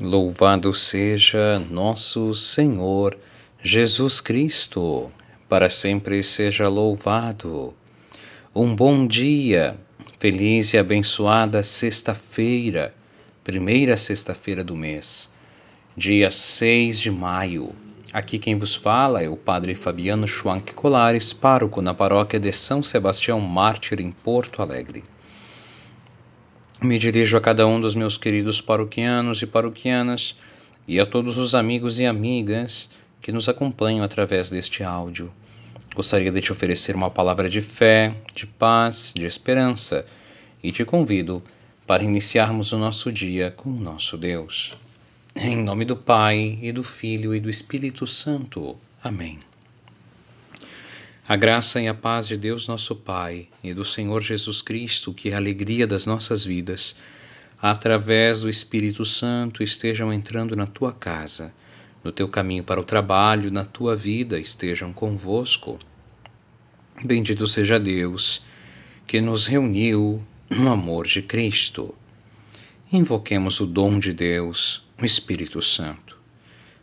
Louvado seja nosso Senhor Jesus Cristo, para sempre seja louvado. Um bom dia, feliz e abençoada sexta-feira, primeira sexta-feira do mês, dia 6 de maio. Aqui quem vos fala é o Padre Fabiano Schwank Colares, pároco na paróquia de São Sebastião Mártir, em Porto Alegre. Me dirijo a cada um dos meus queridos paroquianos e paroquianas e a todos os amigos e amigas que nos acompanham através deste áudio. Gostaria de te oferecer uma palavra de fé, de paz, de esperança e te convido para iniciarmos o nosso dia com o nosso Deus. Em nome do Pai, e do Filho e do Espírito Santo. Amém. A graça e a paz de Deus nosso Pai e do Senhor Jesus Cristo, que é a alegria das nossas vidas, através do Espírito Santo estejam entrando na tua casa, no teu caminho para o trabalho, na tua vida, estejam convosco. Bendito seja Deus que nos reuniu no amor de Cristo. Invoquemos o dom de Deus, o Espírito Santo.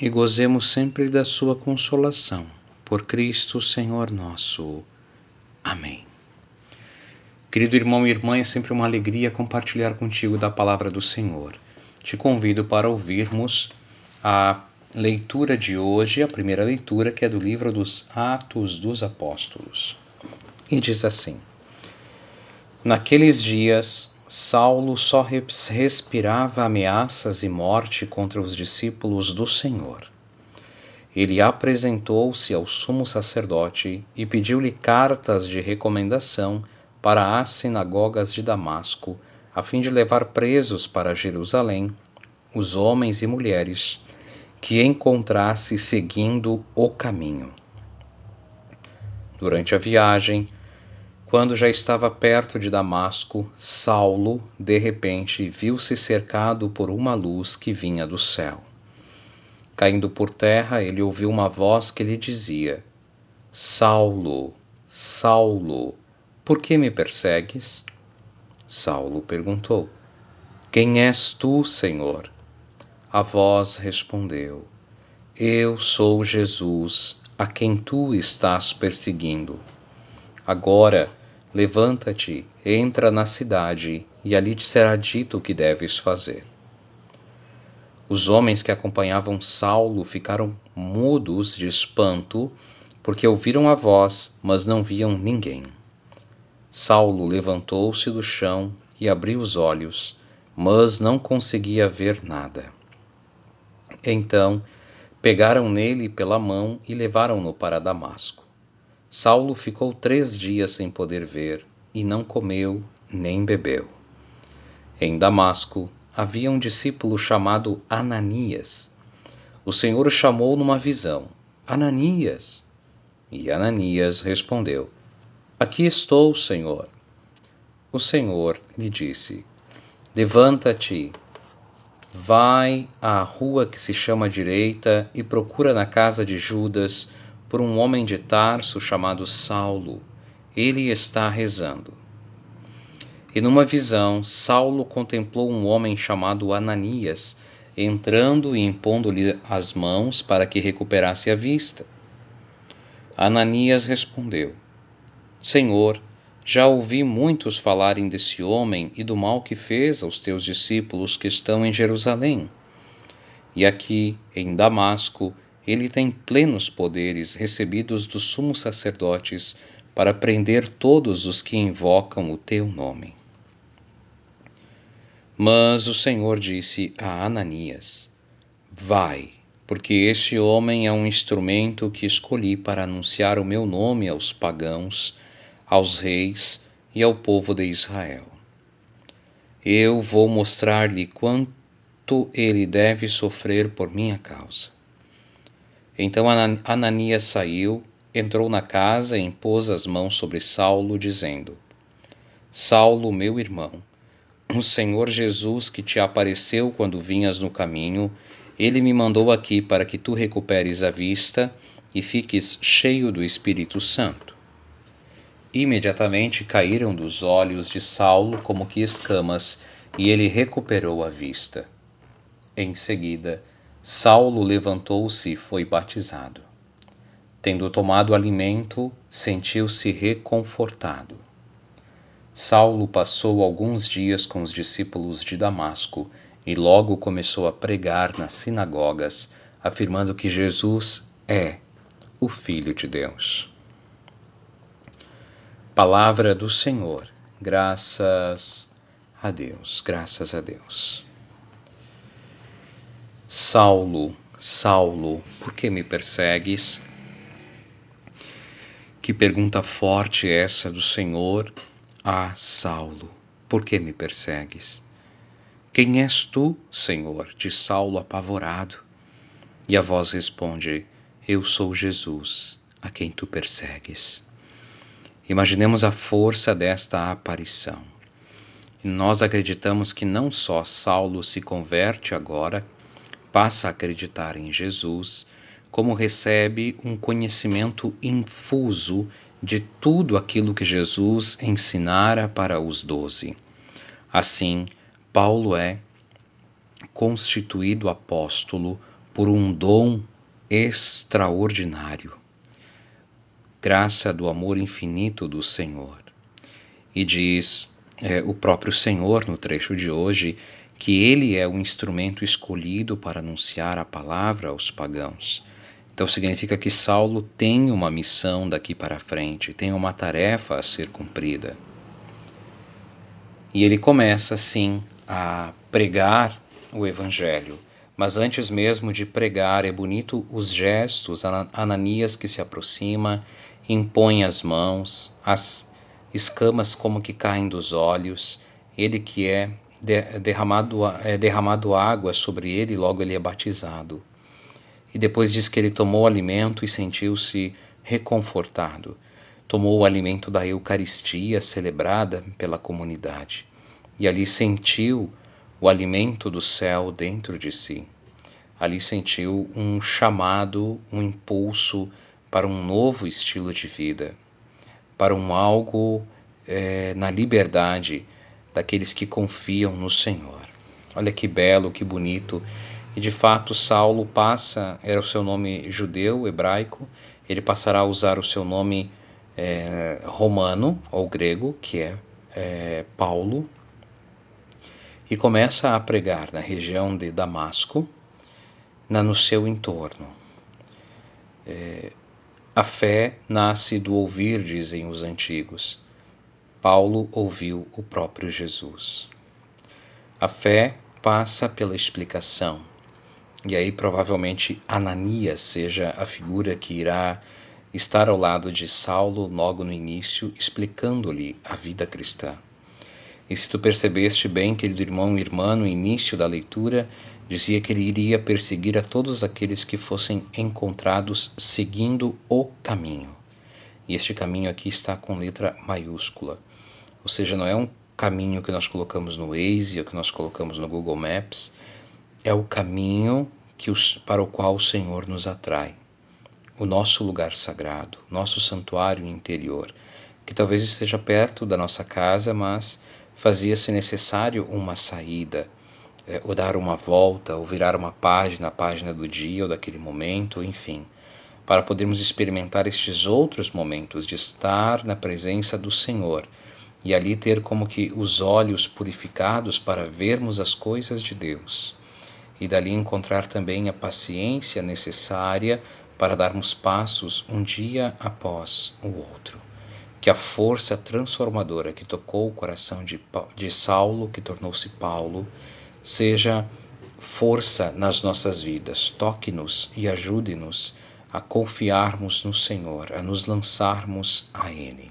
e gozemos sempre da sua consolação. Por Cristo, Senhor nosso. Amém. Querido irmão e irmã, é sempre uma alegria compartilhar contigo da palavra do Senhor. Te convido para ouvirmos a leitura de hoje, a primeira leitura, que é do livro dos Atos dos Apóstolos. E diz assim: Naqueles dias, Saulo só respirava ameaças e morte contra os discípulos do Senhor. Ele apresentou-se ao sumo sacerdote e pediu-lhe cartas de recomendação para as sinagogas de Damasco, a fim de levar presos para Jerusalém os homens e mulheres que encontrasse seguindo o caminho. Durante a viagem, quando já estava perto de Damasco, Saulo, de repente, viu-se cercado por uma luz que vinha do céu. Caindo por terra, ele ouviu uma voz que lhe dizia: Saulo, Saulo, por que me persegues? Saulo perguntou: Quem és tu, Senhor? A voz respondeu: Eu sou Jesus, a quem tu estás perseguindo. Agora, levanta-te, entra na cidade, e ali te será dito o que deves fazer. Os homens que acompanhavam Saulo ficaram mudos de espanto, porque ouviram a voz, mas não viam ninguém. Saulo levantou-se do chão e abriu os olhos, mas não conseguia ver nada. Então, pegaram nele pela mão e levaram-no para Damasco. Saulo ficou três dias sem poder ver, e não comeu nem bebeu. Em Damasco havia um discípulo chamado Ananias. O Senhor o chamou numa visão: Ananias! E Ananias respondeu: Aqui estou, Senhor. O Senhor lhe disse: Levanta-te, vai à rua que se chama Direita e procura na casa de Judas por um homem de Tarso chamado Saulo. Ele está rezando. E numa visão, Saulo contemplou um homem chamado Ananias, entrando e impondo-lhe as mãos para que recuperasse a vista. Ananias respondeu: Senhor, já ouvi muitos falarem desse homem e do mal que fez aos teus discípulos que estão em Jerusalém. E aqui, em Damasco, ele tem plenos poderes recebidos dos sumos sacerdotes para prender todos os que invocam o teu nome. Mas o Senhor disse a Ananias: Vai, porque este homem é um instrumento que escolhi para anunciar o meu nome aos pagãos, aos reis e ao povo de Israel. Eu vou mostrar-lhe quanto ele deve sofrer por minha causa. Então Ananias saiu, entrou na casa e impôs as mãos sobre Saulo, dizendo: Saulo, meu irmão, o Senhor Jesus que te apareceu quando vinhas no caminho, ele me mandou aqui para que tu recuperes a vista e fiques cheio do Espírito Santo. Imediatamente caíram dos olhos de Saulo como que escamas, e ele recuperou a vista. Em seguida, Saulo levantou-se e foi batizado. Tendo tomado alimento, sentiu-se reconfortado. Saulo passou alguns dias com os discípulos de Damasco e logo começou a pregar nas sinagogas, afirmando que Jesus é o Filho de Deus. Palavra do Senhor, graças a Deus, graças a Deus. Saulo, Saulo, por que me persegues? Que pergunta forte é essa do Senhor ah, Saulo, por que me persegues? Quem és tu, Senhor? diz Saulo apavorado. E a voz responde: Eu sou Jesus, a quem tu persegues. Imaginemos a força desta aparição. Nós acreditamos que não só Saulo se converte agora, passa a acreditar em Jesus, como recebe um conhecimento infuso de tudo aquilo que Jesus ensinara para os doze. Assim, Paulo é constituído apóstolo por um dom extraordinário, graça do amor infinito do Senhor. E diz é, o próprio Senhor no trecho de hoje que ele é o instrumento escolhido para anunciar a palavra aos pagãos então significa que Saulo tem uma missão daqui para frente, tem uma tarefa a ser cumprida. E ele começa assim a pregar o evangelho. Mas antes mesmo de pregar, é bonito os gestos, Ananias que se aproxima, impõe as mãos, as escamas como que caem dos olhos, ele que é derramado, é derramado água sobre ele, logo ele é batizado e depois diz que ele tomou alimento e sentiu-se reconfortado. Tomou o alimento da Eucaristia celebrada pela comunidade e ali sentiu o alimento do céu dentro de si. Ali sentiu um chamado, um impulso para um novo estilo de vida, para um algo é, na liberdade daqueles que confiam no Senhor. Olha que belo, que bonito e de fato, Saulo passa, era o seu nome judeu, hebraico, ele passará a usar o seu nome é, romano ou grego, que é, é Paulo, e começa a pregar na região de Damasco, na, no seu entorno. É, a fé nasce do ouvir, dizem os antigos. Paulo ouviu o próprio Jesus. A fé passa pela explicação e aí provavelmente Ananias seja a figura que irá estar ao lado de Saulo logo no início, explicando-lhe a vida cristã. E se tu percebeste bem, querido irmão e irmã, no início da leitura, dizia que ele iria perseguir a todos aqueles que fossem encontrados seguindo o caminho. E este caminho aqui está com letra maiúscula. Ou seja, não é um caminho que nós colocamos no Waze ou que nós colocamos no Google Maps, é o caminho que os, para o qual o Senhor nos atrai. O nosso lugar sagrado, nosso santuário interior, que talvez esteja perto da nossa casa, mas fazia-se necessário uma saída, é, ou dar uma volta, ou virar uma página, a página do dia ou daquele momento, enfim, para podermos experimentar estes outros momentos de estar na presença do Senhor e ali ter como que os olhos purificados para vermos as coisas de Deus e dali encontrar também a paciência necessária para darmos passos um dia após o outro. Que a força transformadora que tocou o coração de, de Saulo, que tornou-se Paulo, seja força nas nossas vidas. Toque-nos e ajude-nos a confiarmos no Senhor, a nos lançarmos a Ele.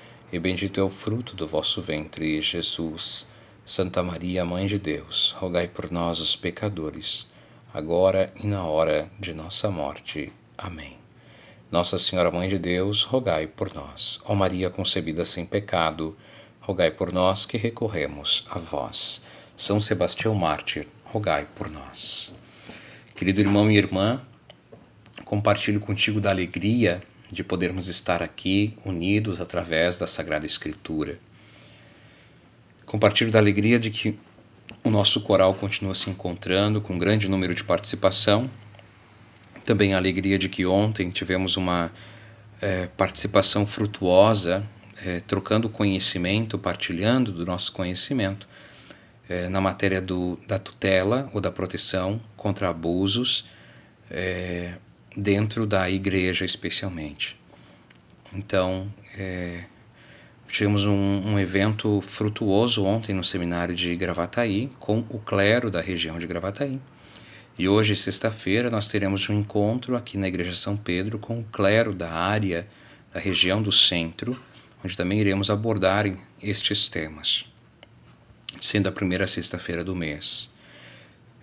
e bendito é o fruto do vosso ventre, Jesus. Santa Maria, Mãe de Deus, rogai por nós, os pecadores, agora e na hora de nossa morte. Amém. Nossa Senhora, Mãe de Deus, rogai por nós. Ó Maria concebida sem pecado, rogai por nós que recorremos a vós. São Sebastião Mártir, rogai por nós. Querido irmão e irmã, compartilho contigo da alegria de podermos estar aqui unidos através da Sagrada Escritura. Compartilho da alegria de que o nosso coral continua se encontrando com um grande número de participação. Também a alegria de que ontem tivemos uma é, participação frutuosa, é, trocando conhecimento, partilhando do nosso conhecimento é, na matéria do, da tutela ou da proteção contra abusos é, dentro da igreja especialmente. Então, é, tivemos um, um, evento frutuoso ontem no seminário de Gravataí com o clero da região de Gravataí. E hoje, sexta-feira, nós teremos um encontro aqui na Igreja São Pedro com o clero da área da região do centro, onde também iremos abordar estes temas, sendo a primeira sexta-feira do mês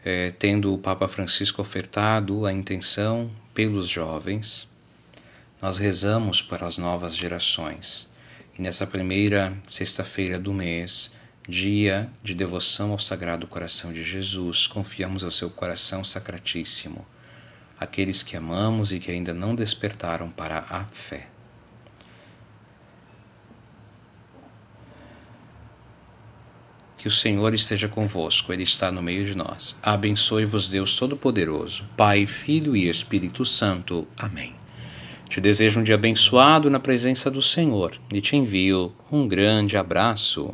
é, tendo o Papa Francisco ofertado a intenção pelos jovens, nós rezamos para as novas gerações. E nessa primeira sexta-feira do mês, dia de devoção ao Sagrado Coração de Jesus, confiamos ao seu coração sacratíssimo, aqueles que amamos e que ainda não despertaram para a fé. Que o Senhor esteja convosco, Ele está no meio de nós. Abençoe-vos, Deus Todo-Poderoso, Pai, Filho e Espírito Santo. Amém. Te desejo um dia abençoado na presença do Senhor e te envio um grande abraço.